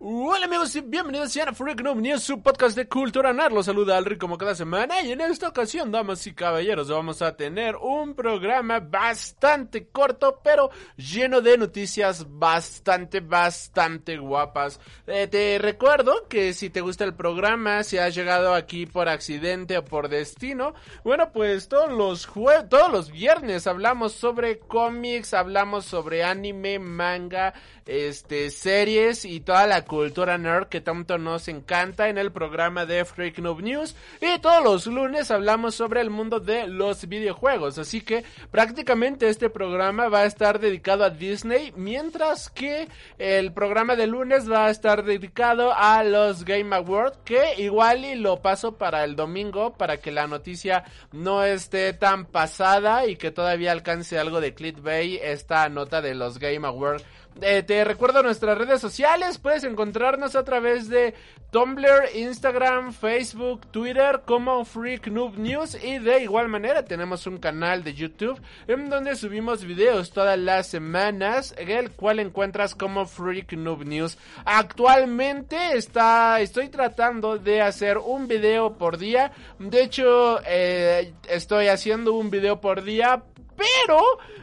Hola amigos y bienvenidos a Freak Noob News, su podcast de cultura nerd. Los saluda Alri como cada semana y en esta ocasión, damas y caballeros, vamos a tener un programa bastante corto, pero lleno de noticias bastante, bastante guapas. Eh, te recuerdo que si te gusta el programa, si has llegado aquí por accidente o por destino, bueno, pues todos los jue todos los viernes hablamos sobre cómics, hablamos sobre anime, manga, este, series y toda la cultura nerd que tanto nos encanta en el programa de Freak Noob News. Y todos los lunes hablamos sobre el mundo de los videojuegos. Así que prácticamente este programa va a estar dedicado a Disney, mientras que el programa de lunes va a estar dedicado a los Game Awards, que igual y lo paso para el domingo para que la noticia no esté tan pasada y que todavía alcance algo de clickbait esta nota de los Game Awards eh, te recuerdo nuestras redes sociales, puedes encontrarnos a través de Tumblr, Instagram, Facebook, Twitter como Freak Noob News. Y de igual manera tenemos un canal de YouTube en donde subimos videos todas las semanas, el cual encuentras como Freak Noob News. Actualmente está, estoy tratando de hacer un video por día, de hecho eh, estoy haciendo un video por día pero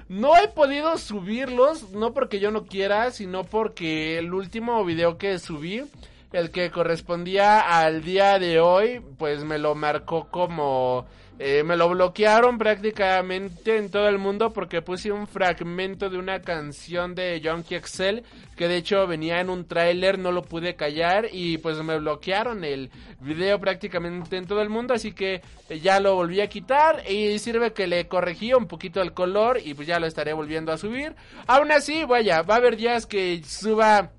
no he podido subirlos, no porque yo no quiera, sino porque el último video que subí, el que correspondía al día de hoy, pues me lo marcó como eh, me lo bloquearon prácticamente en todo el mundo porque puse un fragmento de una canción de Junkie Excel que de hecho venía en un tráiler, no lo pude callar y pues me bloquearon el video prácticamente en todo el mundo, así que ya lo volví a quitar y sirve que le corregí un poquito el color y pues ya lo estaré volviendo a subir. Aún así, vaya, va a haber días que suba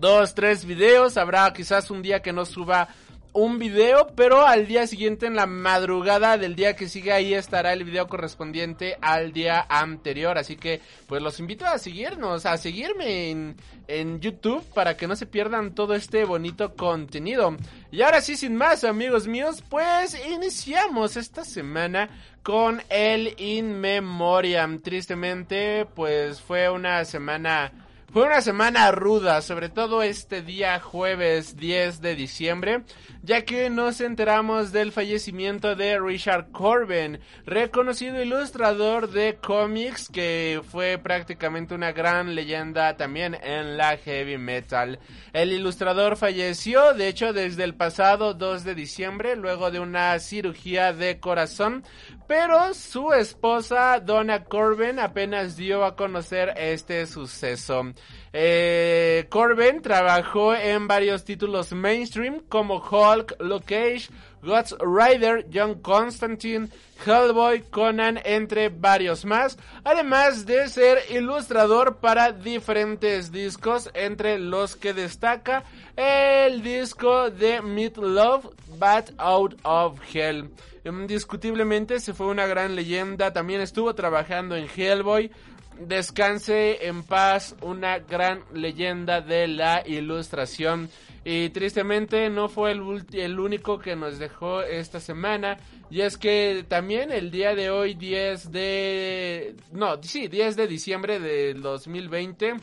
dos, tres videos, habrá quizás un día que no suba un video, pero al día siguiente en la madrugada del día que sigue ahí estará el video correspondiente al día anterior, así que pues los invito a seguirnos, a seguirme en, en YouTube para que no se pierdan todo este bonito contenido. Y ahora sí, sin más amigos míos, pues iniciamos esta semana con el In Memoriam. Tristemente, pues fue una semana fue una semana ruda, sobre todo este día jueves 10 de diciembre, ya que nos enteramos del fallecimiento de Richard Corbin, reconocido ilustrador de cómics que fue prácticamente una gran leyenda también en la heavy metal. El ilustrador falleció, de hecho, desde el pasado 2 de diciembre, luego de una cirugía de corazón, pero su esposa, Donna Corbin, apenas dio a conocer este suceso. Eh, Corbin trabajó en varios títulos mainstream como Hulk, Luke Cage, God's Rider, John Constantine, Hellboy, Conan, entre varios más, además de ser ilustrador para diferentes discos, entre los que destaca el disco de Meat Love, But Out of Hell. Indiscutiblemente se fue una gran leyenda, también estuvo trabajando en Hellboy, descanse en paz una gran leyenda de la ilustración. Y tristemente no fue el, el, único que nos dejó esta semana. Y es que también el día de hoy, 10 de... No, sí, 10 de diciembre del 2020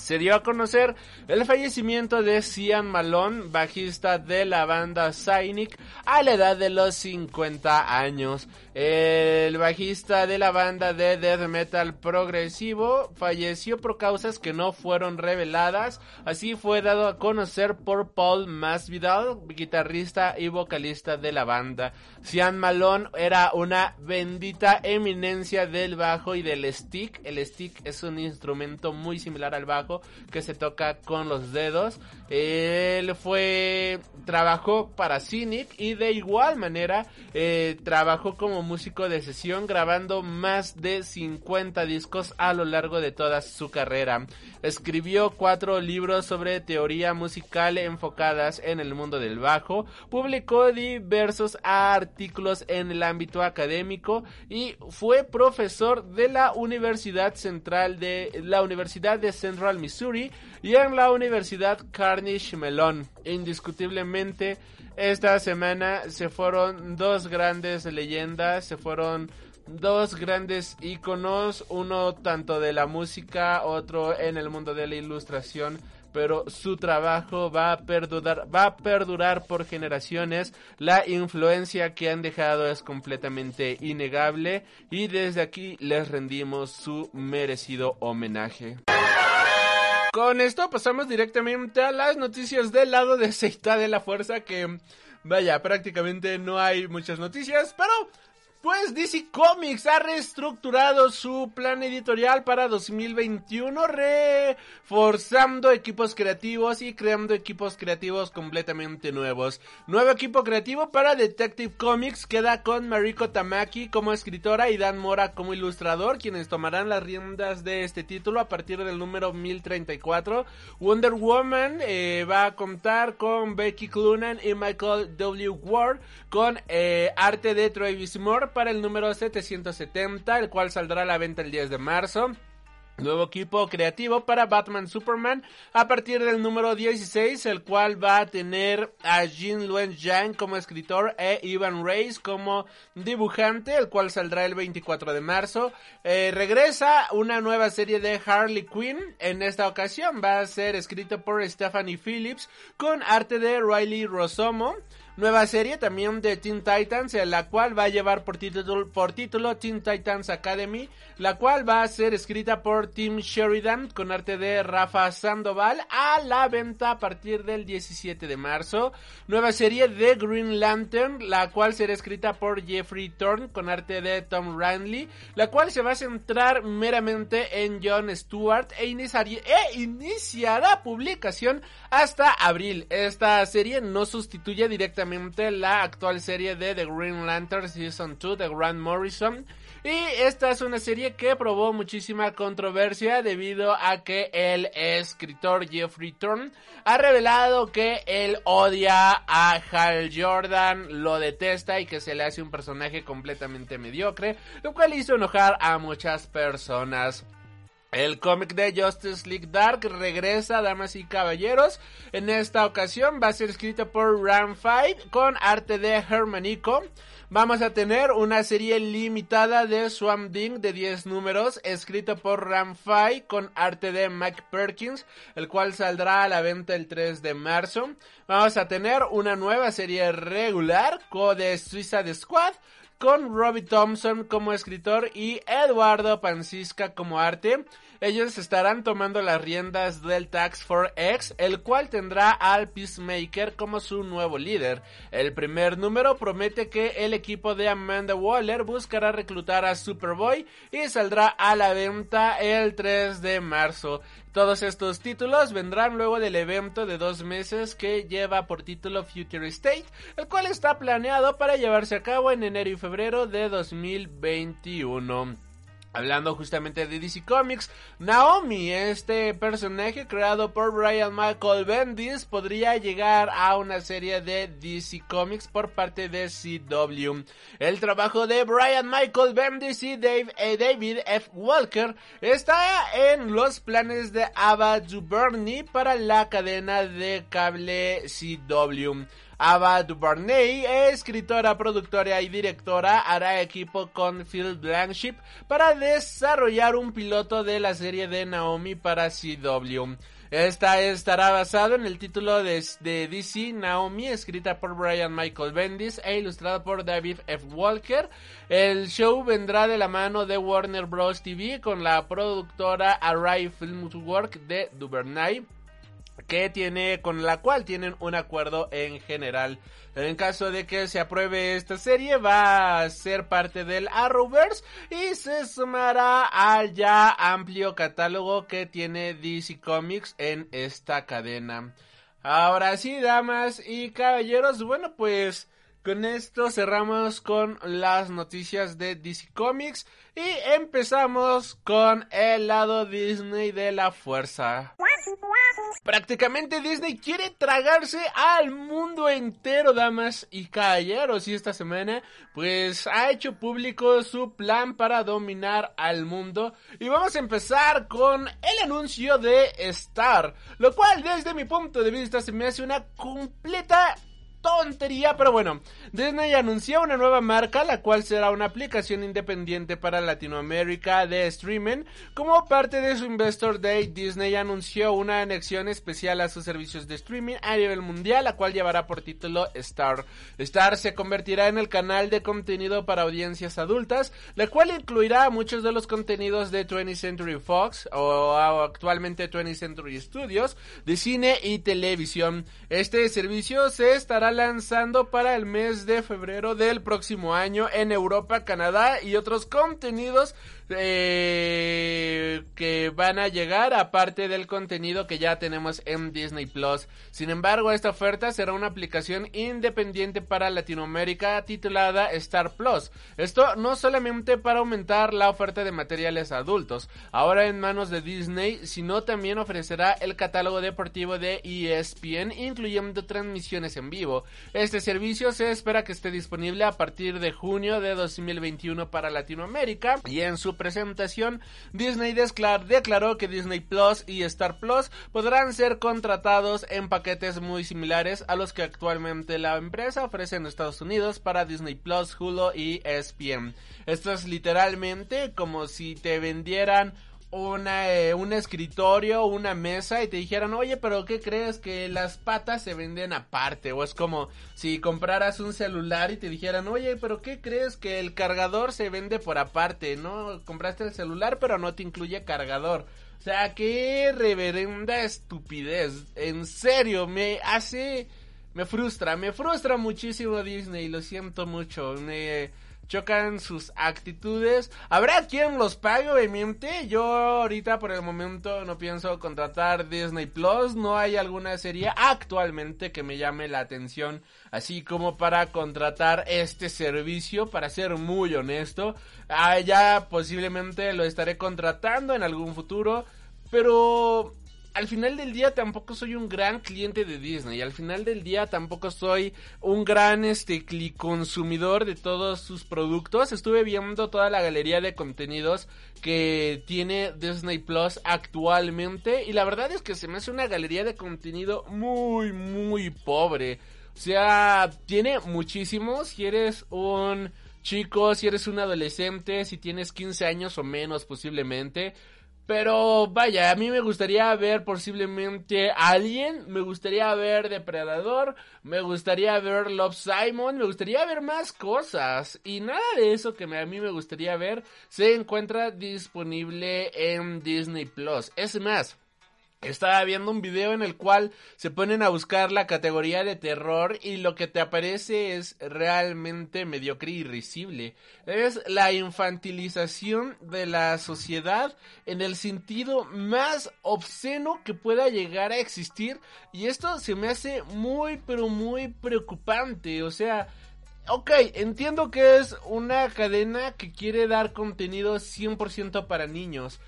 se dio a conocer el fallecimiento de Cian Malone, bajista de la banda Cynic, a la edad de los 50 años. El bajista de la banda de death metal progresivo falleció por causas que no fueron reveladas. Así fue dado a conocer por Paul Masvidal, guitarrista y vocalista de la banda. Cian Malone era una bendita eminencia del bajo y del stick. El stick es un instrumento muy similar al bajo que se toca con los dedos. Él fue trabajó para Cynic y de igual manera eh, trabajó como músico de sesión grabando más de 50 discos a lo largo de toda su carrera. Escribió cuatro libros sobre teoría musical enfocadas en el mundo del bajo, publicó diversos artículos en el ámbito académico y fue profesor de la Universidad Central de la Universidad de Central Missouri y en la Universidad Carnegie Mellon. Indiscutiblemente esta semana se fueron dos grandes leyendas, se fueron dos grandes íconos, uno tanto de la música, otro en el mundo de la ilustración, pero su trabajo va a perdurar, va a perdurar por generaciones. La influencia que han dejado es completamente innegable y desde aquí les rendimos su merecido homenaje. Con esto pasamos directamente a las noticias del lado de Seita de la Fuerza que vaya, prácticamente no hay muchas noticias, pero pues DC Comics ha reestructurado su plan editorial para 2021, reforzando equipos creativos y creando equipos creativos completamente nuevos. Nuevo equipo creativo para Detective Comics queda con Mariko Tamaki como escritora y Dan Mora como ilustrador, quienes tomarán las riendas de este título a partir del número 1034. Wonder Woman eh, va a contar con Becky Clunan y Michael W. Ward con eh, arte de Travis Moore para el número 770, el cual saldrá a la venta el 10 de marzo. Nuevo equipo creativo para Batman Superman a partir del número 16, el cual va a tener a Jin Luen Yang como escritor e Ivan Reis como dibujante, el cual saldrá el 24 de marzo. Eh, regresa una nueva serie de Harley Quinn, en esta ocasión va a ser escrito por Stephanie Phillips con arte de Riley Rosomo. Nueva serie también de Teen Titans, la cual va a llevar por título, Teen Titans Academy, la cual va a ser escrita por Tim Sheridan con arte de Rafa Sandoval a la venta a partir del 17 de marzo. Nueva serie de Green Lantern, la cual será escrita por Jeffrey Thorne con arte de Tom Ranley, la cual se va a centrar meramente en John Stewart e, e iniciará publicación hasta abril. Esta serie no sustituye directamente la actual serie de The Green Lantern Season 2 de Grant Morrison. Y esta es una serie que probó muchísima controversia debido a que el escritor Jeffrey Thorne ha revelado que él odia a Hal Jordan, lo detesta y que se le hace un personaje completamente mediocre, lo cual hizo enojar a muchas personas. El cómic de Justice League Dark regresa, damas y caballeros. En esta ocasión va a ser escrito por Ram Fight con arte de Hermanico. Vamos a tener una serie limitada de Swamp Thing de 10 números, escrito por Ram Fight con arte de Mike Perkins, el cual saldrá a la venta el 3 de marzo. Vamos a tener una nueva serie regular, de Suicide Squad con Robbie Thompson como escritor y Eduardo Pancisca como arte. Ellos estarán tomando las riendas del Tax for X, el cual tendrá al Peacemaker como su nuevo líder. El primer número promete que el equipo de Amanda Waller buscará reclutar a Superboy y saldrá a la venta el 3 de marzo. Todos estos títulos vendrán luego del evento de dos meses que lleva por título Future State, el cual está planeado para llevarse a cabo en enero y febrero de 2021. Hablando justamente de DC Comics, Naomi, este personaje creado por Brian Michael Bendis, podría llegar a una serie de DC Comics por parte de CW. El trabajo de Brian Michael Bendis y Dave, eh, David F. Walker está en los planes de Ava DuVernay para la cadena de cable CW. Ava DuVernay, escritora, productora y directora, hará equipo con Phil Blanchip para desarrollar un piloto de la serie de Naomi para CW. Esta estará basado en el título de, de, DC Naomi, escrita por Brian Michael Bendis e ilustrada por David F. Walker. El show vendrá de la mano de Warner Bros. TV con la productora Array Filmworks de Duvernay que tiene con la cual tienen un acuerdo en general. En caso de que se apruebe esta serie va a ser parte del Arrowverse y se sumará al ya amplio catálogo que tiene DC Comics en esta cadena. Ahora sí, damas y caballeros, bueno pues con esto cerramos con las noticias de DC Comics y empezamos con el lado Disney de la fuerza. Prácticamente Disney quiere tragarse al mundo entero, damas y caballeros. Y esta semana, pues ha hecho público su plan para dominar al mundo. Y vamos a empezar con el anuncio de Star. Lo cual, desde mi punto de vista, se me hace una completa pero bueno, Disney anunció una nueva marca, la cual será una aplicación independiente para Latinoamérica de streaming. Como parte de su Investor Day, Disney anunció una anexión especial a sus servicios de streaming a nivel mundial, la cual llevará por título Star. Star se convertirá en el canal de contenido para audiencias adultas, la cual incluirá muchos de los contenidos de 20th Century Fox o actualmente 20th Century Studios de cine y televisión. Este servicio se estará lanzando para el mes de febrero del próximo año en Europa, Canadá y otros contenidos eh, que van a llegar aparte del contenido que ya tenemos en Disney Plus. Sin embargo, esta oferta será una aplicación independiente para Latinoamérica titulada Star Plus. Esto no solamente para aumentar la oferta de materiales adultos, ahora en manos de Disney, sino también ofrecerá el catálogo deportivo de ESPN, incluyendo transmisiones en vivo. Este servicio se espera que esté disponible a partir de junio de 2021 para Latinoamérica y en su presentación, Disney declaró que Disney Plus y Star Plus podrán ser contratados en paquetes muy similares a los que actualmente la empresa ofrece en Estados Unidos para Disney Plus, Hulu y ESPN. Esto es literalmente como si te vendieran una, eh, un escritorio, una mesa y te dijeran, oye, pero ¿qué crees que las patas se venden aparte? O es como si compraras un celular y te dijeran, oye, pero ¿qué crees que el cargador se vende por aparte? ¿No? Compraste el celular pero no te incluye cargador. O sea, qué reverenda estupidez. En serio, me hace... Me frustra, me frustra muchísimo Disney, lo siento mucho. Me chocan sus actitudes. Habrá quien los pague, obviamente. Yo ahorita por el momento no pienso contratar Disney Plus. No hay alguna serie actualmente que me llame la atención. Así como para contratar este servicio, para ser muy honesto. Ah, ya posiblemente lo estaré contratando en algún futuro. Pero al final del día tampoco soy un gran cliente de Disney. Al final del día tampoco soy un gran este consumidor de todos sus productos. Estuve viendo toda la galería de contenidos que tiene Disney Plus actualmente y la verdad es que se me hace una galería de contenido muy muy pobre. O sea, tiene muchísimos. Si eres un chico, si eres un adolescente, si tienes 15 años o menos posiblemente pero vaya, a mí me gustaría ver posiblemente Alien, me gustaría ver Depredador, me gustaría ver Love Simon, me gustaría ver más cosas. Y nada de eso que a mí me gustaría ver se encuentra disponible en Disney Plus. Es más, estaba viendo un video en el cual se ponen a buscar la categoría de terror y lo que te aparece es realmente mediocre y risible. Es la infantilización de la sociedad en el sentido más obsceno que pueda llegar a existir y esto se me hace muy pero muy preocupante. O sea, ok, entiendo que es una cadena que quiere dar contenido 100% para niños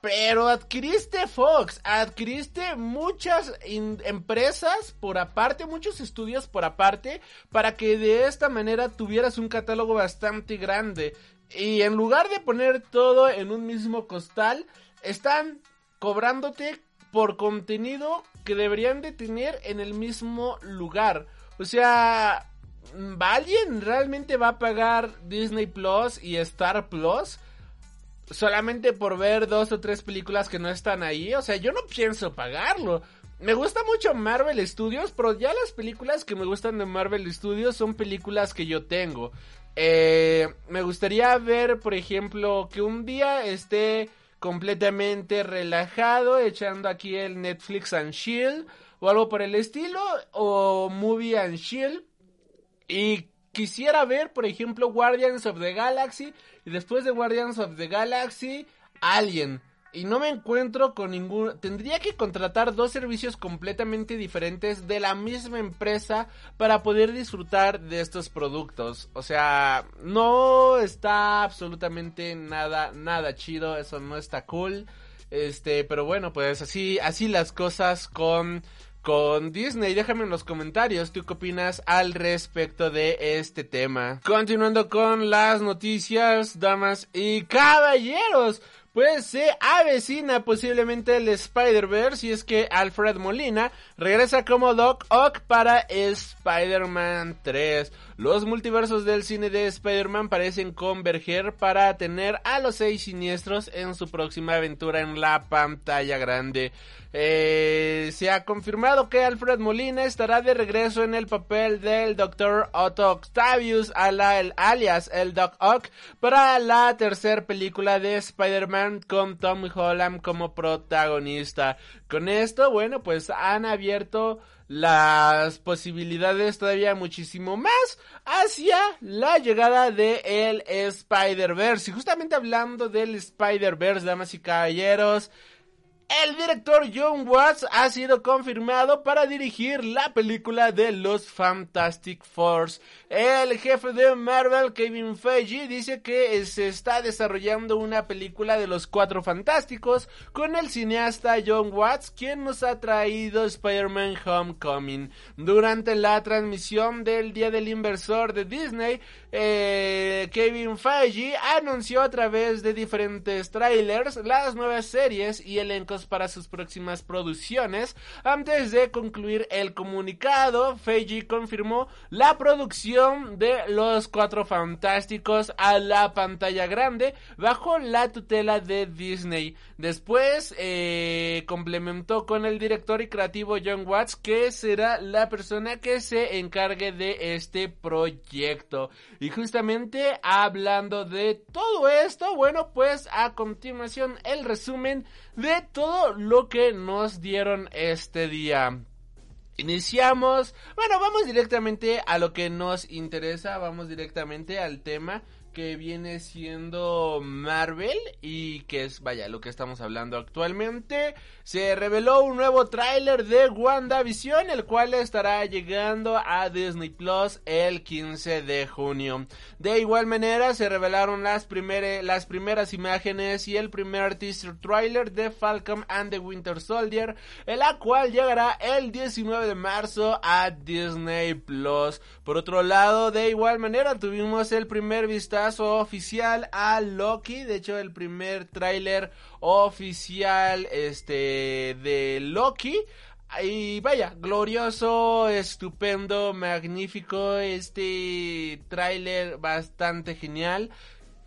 pero adquiriste Fox, adquiriste muchas empresas por aparte, muchos estudios por aparte, para que de esta manera tuvieras un catálogo bastante grande. Y en lugar de poner todo en un mismo costal, están cobrándote por contenido que deberían de tener en el mismo lugar. O sea, ¿alguien realmente va a pagar Disney Plus y Star Plus? Solamente por ver dos o tres películas que no están ahí. O sea, yo no pienso pagarlo. Me gusta mucho Marvel Studios, pero ya las películas que me gustan de Marvel Studios son películas que yo tengo. Eh, me gustaría ver, por ejemplo, que un día esté completamente relajado, echando aquí el Netflix and Shield o algo por el estilo, o Movie and Shield. Y quisiera ver, por ejemplo, Guardians of the Galaxy. Y después de Guardians of the Galaxy, Alien. Y no me encuentro con ningún... Tendría que contratar dos servicios completamente diferentes de la misma empresa para poder disfrutar de estos productos. O sea, no está absolutamente nada, nada chido. Eso no está cool. Este, pero bueno, pues así, así las cosas con con Disney. Déjame en los comentarios tú qué opinas al respecto de este tema. Continuando con las noticias, damas y caballeros. Pues se avecina posiblemente el Spider-Verse y es que Alfred Molina regresa como Doc Ock para Spider-Man 3. Los multiversos del cine de Spider-Man parecen converger para tener a los seis siniestros en su próxima aventura en la pantalla grande. Eh, se ha confirmado que Alfred Molina estará de regreso en el papel del Dr. Otto Octavius, alias el Doc Ock, para la tercera película de Spider-Man con Tom Holland como protagonista. Con esto, bueno, pues han abierto las posibilidades todavía muchísimo más hacia la llegada de el Spider-Verse. Y justamente hablando del Spider-Verse, damas y caballeros, el director John Watts ha sido confirmado para dirigir la película de los Fantastic Four. El jefe de Marvel, Kevin Feige, dice que se está desarrollando una película de los Cuatro Fantásticos con el cineasta John Watts, quien nos ha traído Spider-Man Homecoming. Durante la transmisión del Día del Inversor de Disney, eh, Kevin Feige anunció a través de diferentes trailers las nuevas series y elencos para sus próximas producciones. Antes de concluir el comunicado, Feige confirmó la producción de Los Cuatro Fantásticos a la pantalla grande bajo la tutela de Disney. Después eh, complementó con el director y creativo John Watts que será la persona que se encargue de este proyecto. Y justamente hablando de todo esto, bueno, pues a continuación el resumen de todo lo que nos dieron este día. Iniciamos, bueno, vamos directamente a lo que nos interesa, vamos directamente al tema que viene siendo Marvel y que es, vaya, lo que estamos hablando actualmente. Se reveló un nuevo tráiler de WandaVision, el cual estará llegando a Disney Plus el 15 de junio. De igual manera, se revelaron las, las primeras imágenes y el primer teaser trailer de Falcon and the Winter Soldier, el cual llegará el 19 de marzo a Disney Plus. Por otro lado, de igual manera, tuvimos el primer vistazo oficial a Loki. De hecho, el primer tráiler oficial este, de Loki. Y vaya, glorioso, estupendo, magnífico, este tráiler bastante genial.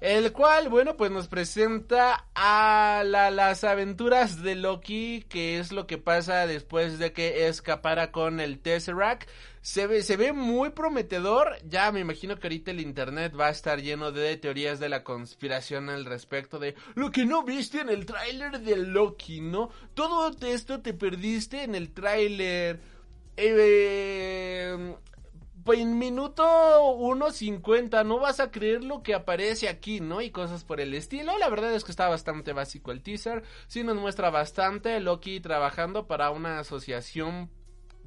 El cual, bueno, pues nos presenta a las aventuras de Loki, que es lo que pasa después de que escapara con el Tesseract. Se ve, se ve muy prometedor. Ya me imagino que ahorita el internet va a estar lleno de teorías de la conspiración al respecto de lo que no viste en el tráiler de Loki, ¿no? Todo esto te perdiste en el tráiler. Eh, en minuto 1.50 no vas a creer lo que aparece aquí, ¿no? Y cosas por el estilo. La verdad es que está bastante básico el teaser. Sí nos muestra bastante Loki trabajando para una asociación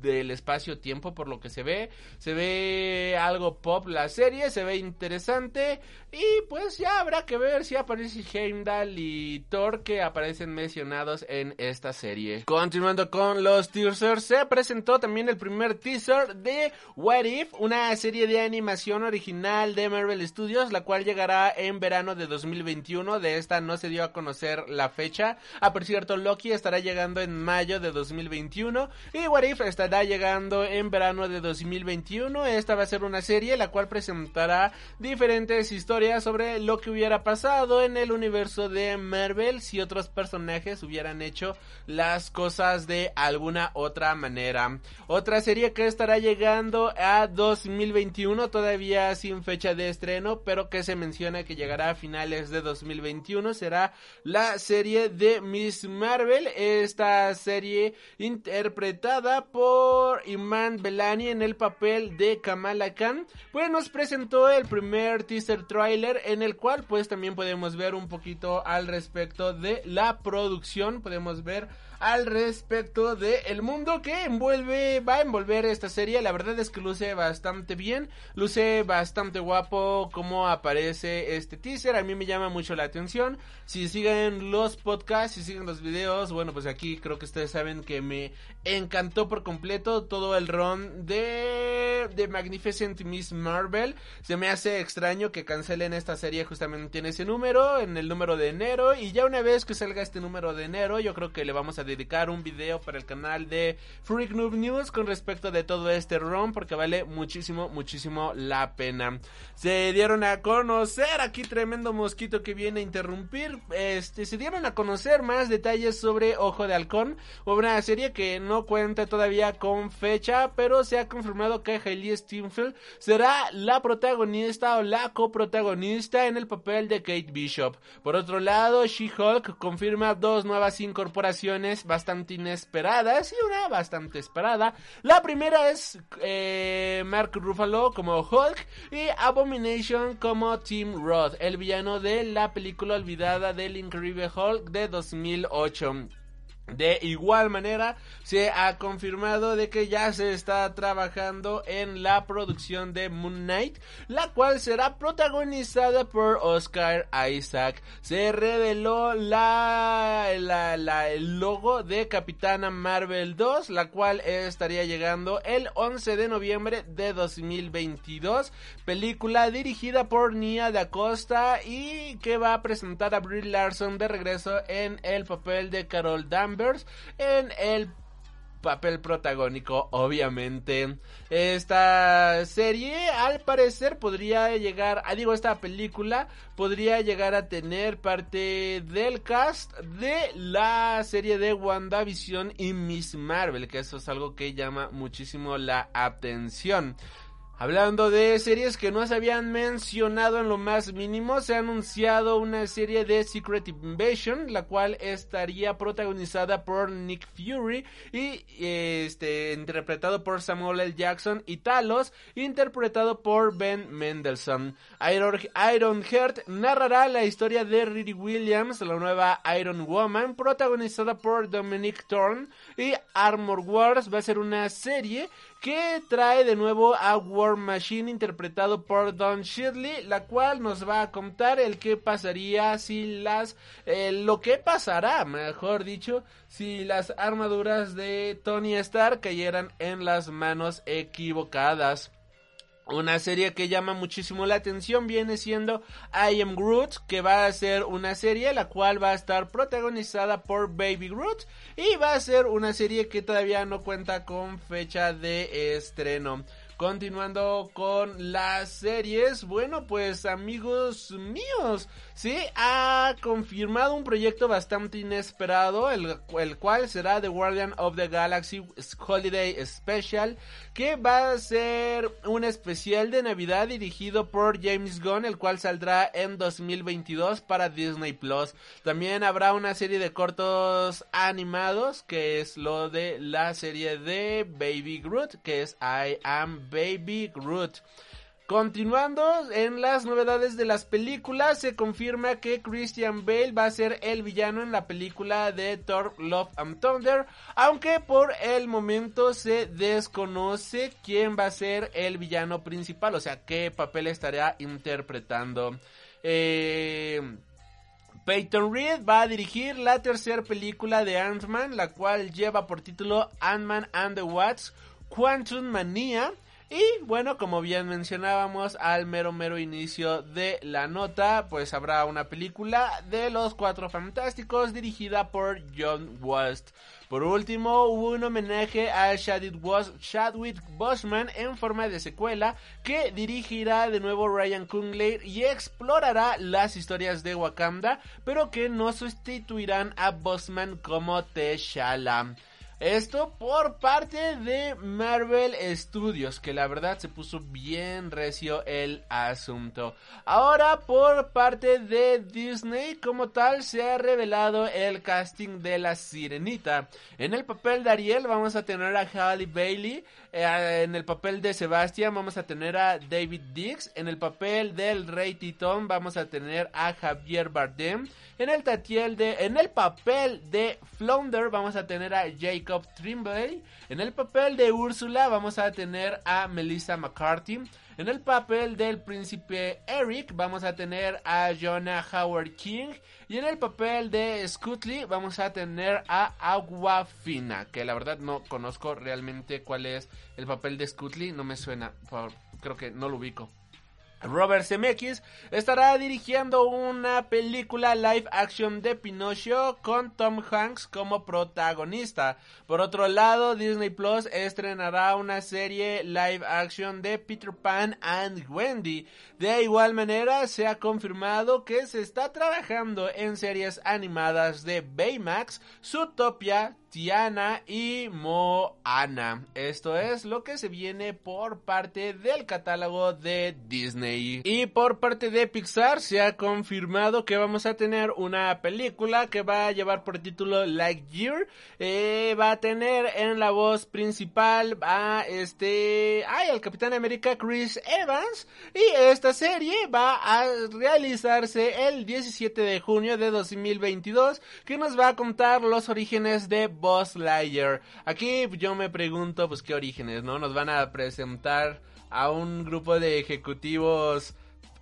del espacio-tiempo por lo que se ve. Se ve algo pop la serie, se ve interesante y pues ya habrá que ver si aparece Heimdall y Thor que aparecen mencionados en esta serie. Continuando con los teasers, se presentó también el primer teaser de What If, una serie de animación original de Marvel Studios, la cual llegará en verano de 2021. De esta no se dio a conocer la fecha. Ah, por cierto, Loki estará llegando en mayo de 2021 y What If estará llegando en verano de 2021. Esta va a ser una serie la cual presentará diferentes historias sobre lo que hubiera pasado en el universo de Marvel si otros personajes hubieran hecho las cosas de alguna otra manera. Otra serie que estará llegando a 2021 todavía sin fecha de estreno, pero que se menciona que llegará a finales de 2021 será la serie de Miss Marvel. Esta serie interpretada por Iman Belani en el papel de Kamala Khan, pues nos presentó el primer teaser trailer en el cual pues también podemos ver un poquito al respecto de la producción, podemos ver al respecto de el mundo que envuelve, va a envolver esta serie. La verdad es que luce bastante bien, luce bastante guapo como aparece este teaser. A mí me llama mucho la atención. Si siguen los podcasts, si siguen los videos, bueno, pues aquí creo que ustedes saben que me encantó por completo todo el ron de, de Magnificent Miss Marvel. Se me hace extraño que cancelen esta serie justamente en ese número, en el número de enero. Y ya una vez que salga este número de enero, yo creo que le vamos a un video para el canal de Freak Noob News con respecto de todo este ron porque vale muchísimo, muchísimo la pena. Se dieron a conocer, aquí tremendo mosquito que viene a interrumpir, este, se dieron a conocer más detalles sobre Ojo de Halcón, una serie que no cuenta todavía con fecha, pero se ha confirmado que Hailey Steinfeld será la protagonista o la coprotagonista en el papel de Kate Bishop. Por otro lado, She-Hulk confirma dos nuevas incorporaciones bastante inesperadas y una bastante esperada. La primera es eh, Mark Ruffalo como Hulk y Abomination como Tim Roth, el villano de la película olvidada del increíble Hulk de 2008. De igual manera, se ha confirmado de que ya se está trabajando en la producción de Moon Knight, la cual será protagonizada por Oscar Isaac. Se reveló la, la, la, el logo de Capitana Marvel 2, la cual estaría llegando el 11 de noviembre de 2022. Película dirigida por Nia Da Costa y que va a presentar a Brie Larson de regreso en el papel de Carol En el papel protagónico, obviamente. Esta serie, al parecer, podría llegar, ah, digo, esta película podría llegar a tener parte del cast de la serie de WandaVision y Miss Marvel, que eso es algo que llama muchísimo la atención. Hablando de series que no se habían mencionado en lo más mínimo, se ha anunciado una serie de Secret Invasion, la cual estaría protagonizada por Nick Fury y este interpretado por Samuel L. Jackson y Talos, interpretado por Ben Mendelssohn. Iron, Ironheart narrará la historia de Riri Williams, la nueva Iron Woman, protagonizada por Dominic Thorne y Armor Wars va a ser una serie que trae de nuevo a Machine interpretado por Don Shirley, la cual nos va a contar el qué pasaría si las, eh, lo que pasará, mejor dicho, si las armaduras de Tony Stark cayeran en las manos equivocadas. Una serie que llama muchísimo la atención viene siendo I Am Groot, que va a ser una serie la cual va a estar protagonizada por Baby Groot y va a ser una serie que todavía no cuenta con fecha de estreno. Continuando con las series, bueno pues amigos míos, se ha confirmado un proyecto bastante inesperado, el, el, cual será The Guardian of the Galaxy Holiday Special, que va a ser un especial de Navidad dirigido por James Gunn, el cual saldrá en 2022 para Disney Plus. También habrá una serie de cortos animados, que es lo de la serie de Baby Groot, que es I Am Baby Groot. Continuando en las novedades de las películas, se confirma que Christian Bale va a ser el villano en la película de Thor Love and Thunder, aunque por el momento se desconoce quién va a ser el villano principal, o sea, qué papel estará interpretando. Eh... Peyton Reed va a dirigir la tercera película de Ant-Man, la cual lleva por título Ant-Man and the Wasp Quantum Mania. Y bueno, como bien mencionábamos al mero mero inicio de la nota, pues habrá una película de los Cuatro Fantásticos dirigida por John West. Por último, hubo un homenaje a Chadwick, Boseman en forma de secuela que dirigirá de nuevo Ryan Coogler y explorará las historias de Wakanda, pero que no sustituirán a Boseman como T'Challa. Esto por parte de Marvel Studios, que la verdad se puso bien recio el asunto. Ahora por parte de Disney, como tal, se ha revelado el casting de la Sirenita. En el papel de Ariel vamos a tener a Halle Bailey, eh, en el papel de Sebastian vamos a tener a David Dix, en el papel del Rey Titón vamos a tener a Javier Bardem, en el, de, en el papel de Flounder vamos a tener a Jacob Trimbley. En el papel de Úrsula vamos a tener a Melissa McCarthy. En el papel del príncipe Eric vamos a tener a Jonah Howard King. Y en el papel de Scuttley vamos a tener a Agua Fina. Que la verdad no conozco realmente cuál es el papel de Scuttley. No me suena. creo que no lo ubico. Robert Zemeckis estará dirigiendo una película live action de Pinocho con Tom Hanks como protagonista. Por otro lado, Disney Plus estrenará una serie live action de Peter Pan and Wendy. De igual manera, se ha confirmado que se está trabajando en series animadas de Baymax, Zootopia, Tiana y Moana. Esto es lo que se viene por parte del catálogo de Disney. Y por parte de Pixar se ha confirmado que vamos a tener una película que va a llevar por título Lightyear. Eh, va a tener en la voz principal a este... Ay, al Capitán América Chris Evans. Y esta serie va a realizarse el 17 de junio de 2022 que nos va a contar los orígenes de Buzz Lightyear. Aquí yo me pregunto, pues qué orígenes, ¿no? Nos van a presentar a un grupo de ejecutivos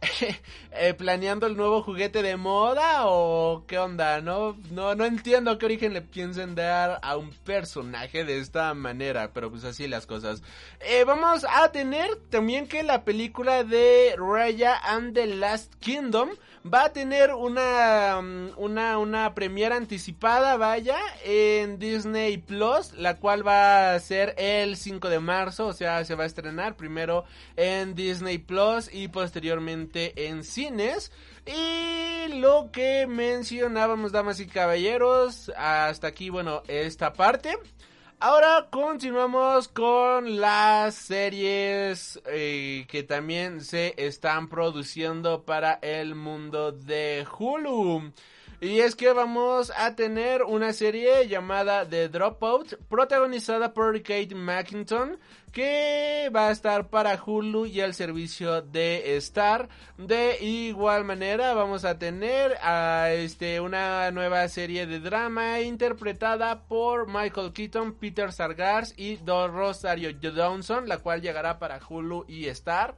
eh, planeando el nuevo juguete de moda o qué onda, ¿no? No, no entiendo qué origen le piensen dar a un personaje de esta manera, pero pues así las cosas. Eh, vamos a tener también que la película de Raya and the Last Kingdom va a tener una, mm, una, una premiera anticipada, vaya, en Disney Plus, la cual va a ser el 5 de marzo, o sea, se va a estrenar primero en Disney Plus y posteriormente en cines. Y lo que mencionábamos, damas y caballeros, hasta aquí, bueno, esta parte. Ahora continuamos con las series eh, que también se están produciendo para el mundo de Hulu. Y es que vamos a tener una serie llamada The Dropout, protagonizada por Kate McKinnon, que va a estar para Hulu y el servicio de Star. De igual manera vamos a tener a este una nueva serie de drama interpretada por Michael Keaton, Peter Sargars y Rosario Dawson, la cual llegará para Hulu y Star.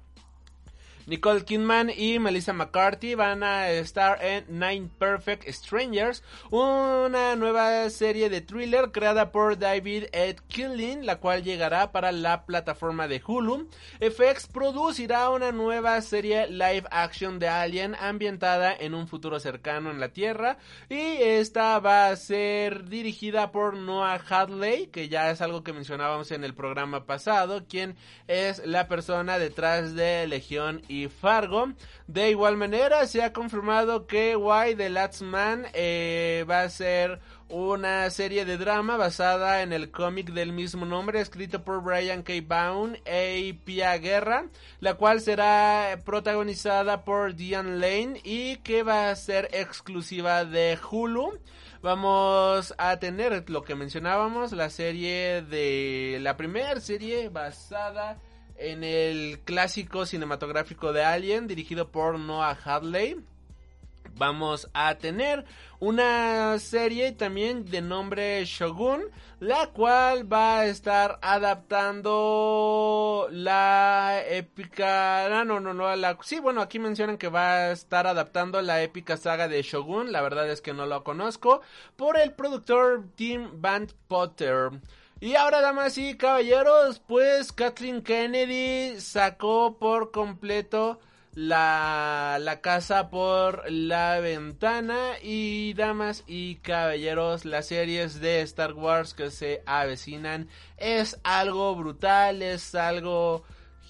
Nicole Kidman y Melissa McCarthy van a estar en Nine Perfect Strangers, una nueva serie de thriller creada por David Ed Killing, la cual llegará para la plataforma de Hulu. FX producirá una nueva serie live action de Alien ambientada en un futuro cercano en la Tierra y esta va a ser dirigida por Noah Hadley, que ya es algo que mencionábamos en el programa pasado, quien es la persona detrás de Legión Fargo. De igual manera, se ha confirmado que Why the Last Man eh, va a ser una serie de drama basada en el cómic del mismo nombre escrito por Brian K. Baum y Pia Guerra, la cual será protagonizada por Diane Lane y que va a ser exclusiva de Hulu. Vamos a tener lo que mencionábamos, la serie de la primera serie basada en el clásico cinematográfico de Alien dirigido por Noah Hadley. Vamos a tener una serie también de nombre Shogun, la cual va a estar adaptando la épica, ah, no, no, no, la, sí, bueno, aquí mencionan que va a estar adaptando la épica saga de Shogun, la verdad es que no lo conozco, por el productor Tim Van Potter. Y ahora, damas y caballeros, pues Kathleen Kennedy sacó por completo la, la casa por la ventana. Y damas y caballeros las series de Star Wars que se avecinan es algo brutal es algo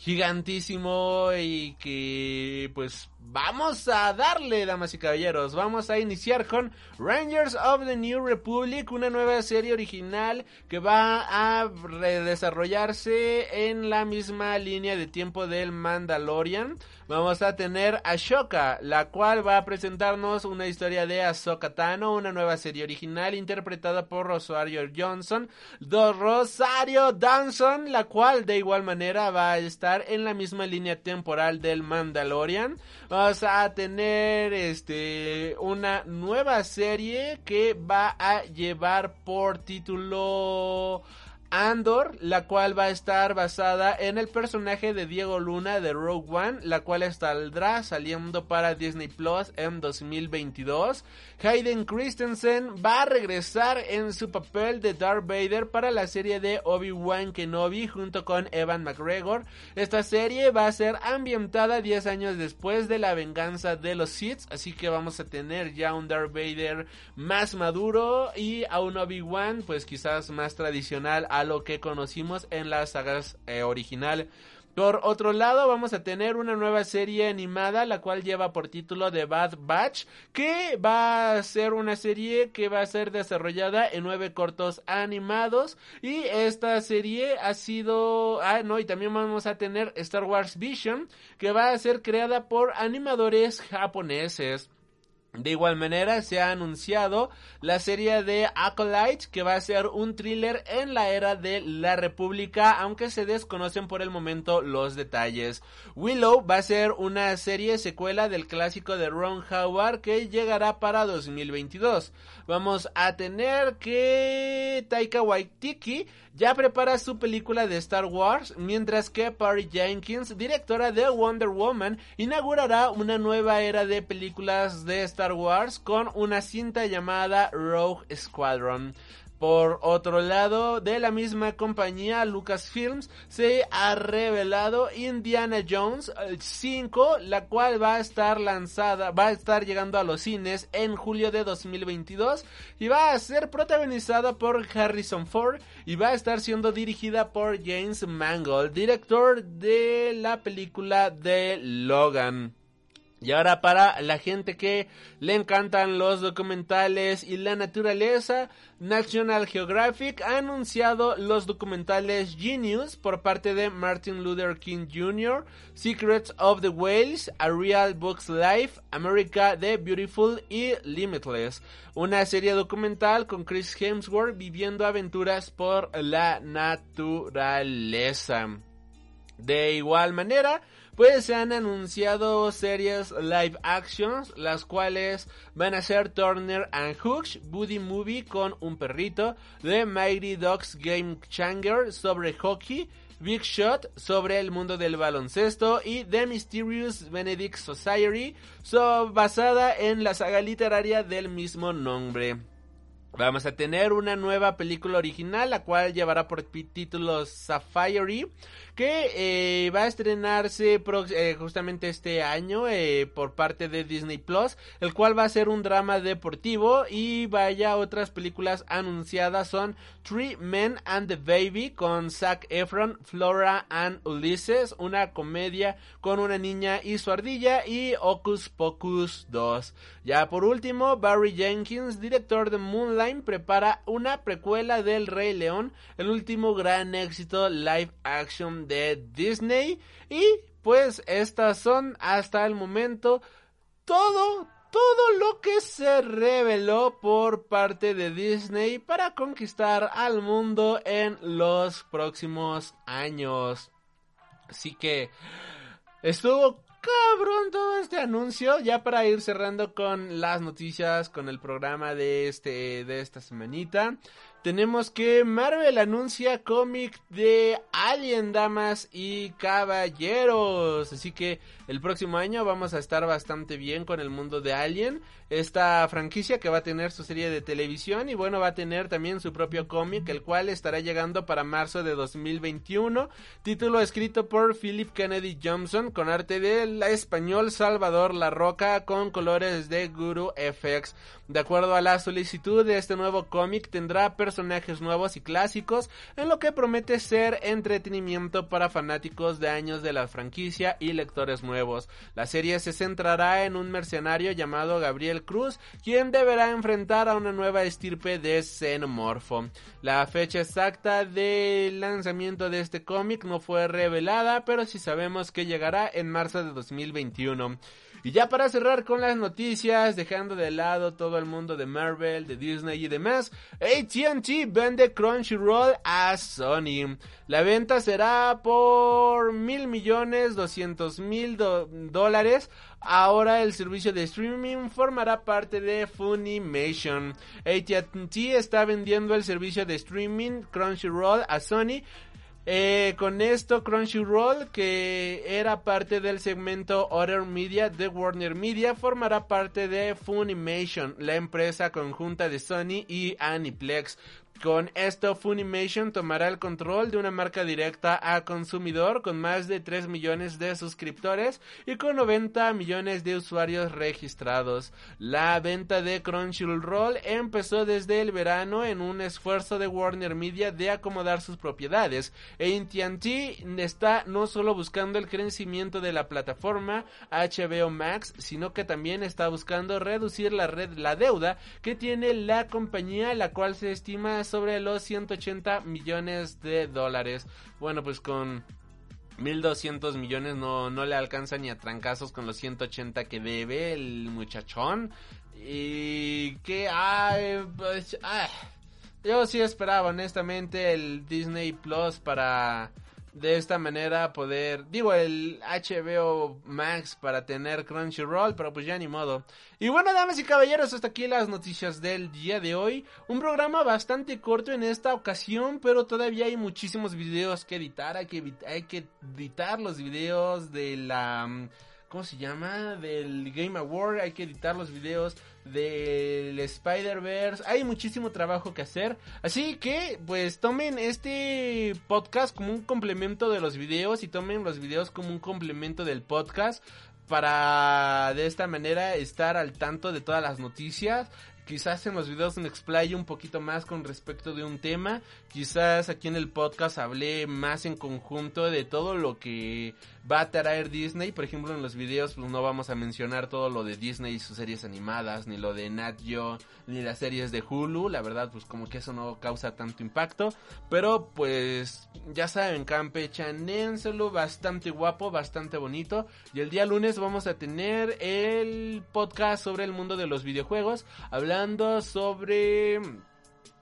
gigantísimo y que pues vamos a darle, damas y caballeros. Vamos a iniciar con Rangers of the New Republic, una nueva serie original que va a redesarrollarse en la misma línea de tiempo del Mandalorian. Vamos a tener Ashoka, la cual va a presentarnos una historia de Ahsoka Tano, una nueva serie original interpretada por Rosario Johnson, do Rosario Dawson, la cual de igual manera va a estar en la misma línea temporal del Mandalorian. Vamos a tener este una nueva serie que va a llevar por título Andor, la cual va a estar basada en el personaje de Diego Luna de Rogue One, la cual saldrá saliendo para Disney Plus en 2022. Hayden Christensen va a regresar en su papel de Darth Vader para la serie de Obi-Wan Kenobi junto con Evan McGregor. Esta serie va a ser ambientada 10 años después de la venganza de los Sith, así que vamos a tener ya un Darth Vader más maduro y a un Obi-Wan pues quizás más tradicional lo que conocimos en las sagas eh, original. Por otro lado, vamos a tener una nueva serie animada, la cual lleva por título The Bad Batch, que va a ser una serie que va a ser desarrollada en nueve cortos animados. Y esta serie ha sido, ah, no, y también vamos a tener Star Wars Vision, que va a ser creada por animadores japoneses. De igual manera se ha anunciado la serie de Acolyte que va a ser un thriller en la era de la República aunque se desconocen por el momento los detalles. Willow va a ser una serie secuela del clásico de Ron Howard que llegará para 2022. Vamos a tener que Taika Waititi ya prepara su película de Star Wars mientras que Patty Jenkins, directora de Wonder Woman, inaugurará una nueva era de películas de Star Wars con una cinta llamada Rogue Squadron. Por otro lado, de la misma compañía Lucasfilms se ha revelado Indiana Jones 5, la cual va a estar lanzada, va a estar llegando a los cines en julio de 2022 y va a ser protagonizada por Harrison Ford y va a estar siendo dirigida por James Mangold, director de la película de Logan. Y ahora para la gente que le encantan los documentales y la naturaleza, National Geographic ha anunciado los documentales Genius por parte de Martin Luther King Jr., Secrets of the Whales, A Real Book's Life, America the Beautiful y Limitless. Una serie documental con Chris Hemsworth viviendo aventuras por la naturaleza. De igual manera, pues se han anunciado series live actions, las cuales van a ser Turner and Hooks, Buddy Movie con un perrito, The Mighty Dogs Game Changer sobre hockey, Big Shot sobre el mundo del baloncesto y The Mysterious Benedict Society, basada en la saga literaria del mismo nombre. Vamos a tener una nueva película original, la cual llevará por título Sapphire que eh, va a estrenarse eh, justamente este año eh, por parte de Disney Plus, el cual va a ser un drama deportivo y vaya otras películas anunciadas son Three Men and the Baby con Zac Efron, Flora and Ulysses, una comedia con una niña y su ardilla y Ocus Pocus 2. Ya por último, Barry Jenkins, director de Moonlight, prepara una precuela del Rey León, el último gran éxito live action de Disney. Y pues estas son hasta el momento todo, todo lo que se reveló por parte de Disney para conquistar al mundo en los próximos años. Así que estuvo cabrón todo este anuncio ya para ir cerrando con las noticias con el programa de este de esta semanita tenemos que Marvel anuncia cómic de Alien, damas y caballeros. Así que el próximo año vamos a estar bastante bien con el mundo de Alien. Esta franquicia que va a tener su serie de televisión y bueno, va a tener también su propio cómic, el cual estará llegando para marzo de 2021. Título escrito por Philip Kennedy Johnson con arte del español Salvador La Roca con colores de Guru FX. De acuerdo a la solicitud de este nuevo cómic, tendrá personajes nuevos y clásicos, en lo que promete ser entretenimiento para fanáticos de años de la franquicia y lectores nuevos. La serie se centrará en un mercenario llamado Gabriel Cruz, quien deberá enfrentar a una nueva estirpe de xenomorfo. La fecha exacta del lanzamiento de este cómic no fue revelada, pero sí sabemos que llegará en marzo de 2021. Y ya para cerrar con las noticias, dejando de lado todo el mundo de Marvel, de Disney y demás, ATT vende Crunchyroll a Sony. La venta será por mil millones doscientos mil dólares. Ahora el servicio de streaming formará parte de Funimation. AT&T está vendiendo el servicio de streaming Crunchyroll a Sony eh, con esto, Crunchyroll, que era parte del segmento Other Media de Warner Media, formará parte de Funimation, la empresa conjunta de Sony y Aniplex. Con esto, Funimation tomará el control de una marca directa a consumidor con más de 3 millones de suscriptores y con 90 millones de usuarios registrados. La venta de Crunchyroll empezó desde el verano en un esfuerzo de Warner Media de acomodar sus propiedades. AT&T está no solo buscando el crecimiento de la plataforma HBO Max, sino que también está buscando reducir la red la deuda que tiene la compañía, la cual se estima sobre los 180 millones de dólares. Bueno, pues con 1200 millones no, no le alcanza ni a trancazos con los 180 que debe el muchachón. Y que, ay, pues, yo sí esperaba honestamente el Disney Plus para de esta manera poder, digo, el HBO Max para tener Crunchyroll, pero pues ya ni modo. Y bueno, damas y caballeros, hasta aquí las noticias del día de hoy. Un programa bastante corto en esta ocasión, pero todavía hay muchísimos videos que editar. Hay que, hay que editar los videos de la... ¿Cómo se llama? Del Game Award. Hay que editar los videos del Spider-Verse. Hay muchísimo trabajo que hacer. Así que, pues tomen este podcast como un complemento de los videos y tomen los videos como un complemento del podcast para de esta manera estar al tanto de todas las noticias quizás en los videos me explaye un poquito más con respecto de un tema, quizás aquí en el podcast hablé más en conjunto de todo lo que va a traer Disney, por ejemplo en los videos pues no vamos a mencionar todo lo de Disney y sus series animadas, ni lo de Nat Geo, ni las series de Hulu, la verdad pues como que eso no causa tanto impacto, pero pues ya saben, campechanenselo, bastante guapo, bastante bonito, y el día lunes vamos a tener el podcast sobre el mundo de los videojuegos, sobre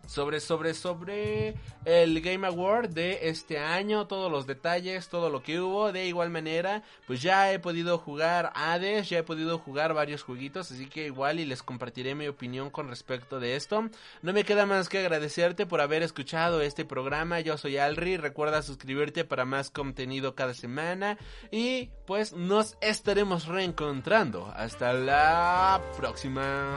sobre, sobre, sobre el Game Award de este año, todos los detalles, todo lo que hubo. De igual manera, pues ya he podido jugar Hades, ya he podido jugar varios jueguitos, así que igual y les compartiré mi opinión con respecto de esto. No me queda más que agradecerte por haber escuchado este programa. Yo soy Alri, recuerda suscribirte para más contenido cada semana y pues nos estaremos reencontrando. Hasta la próxima.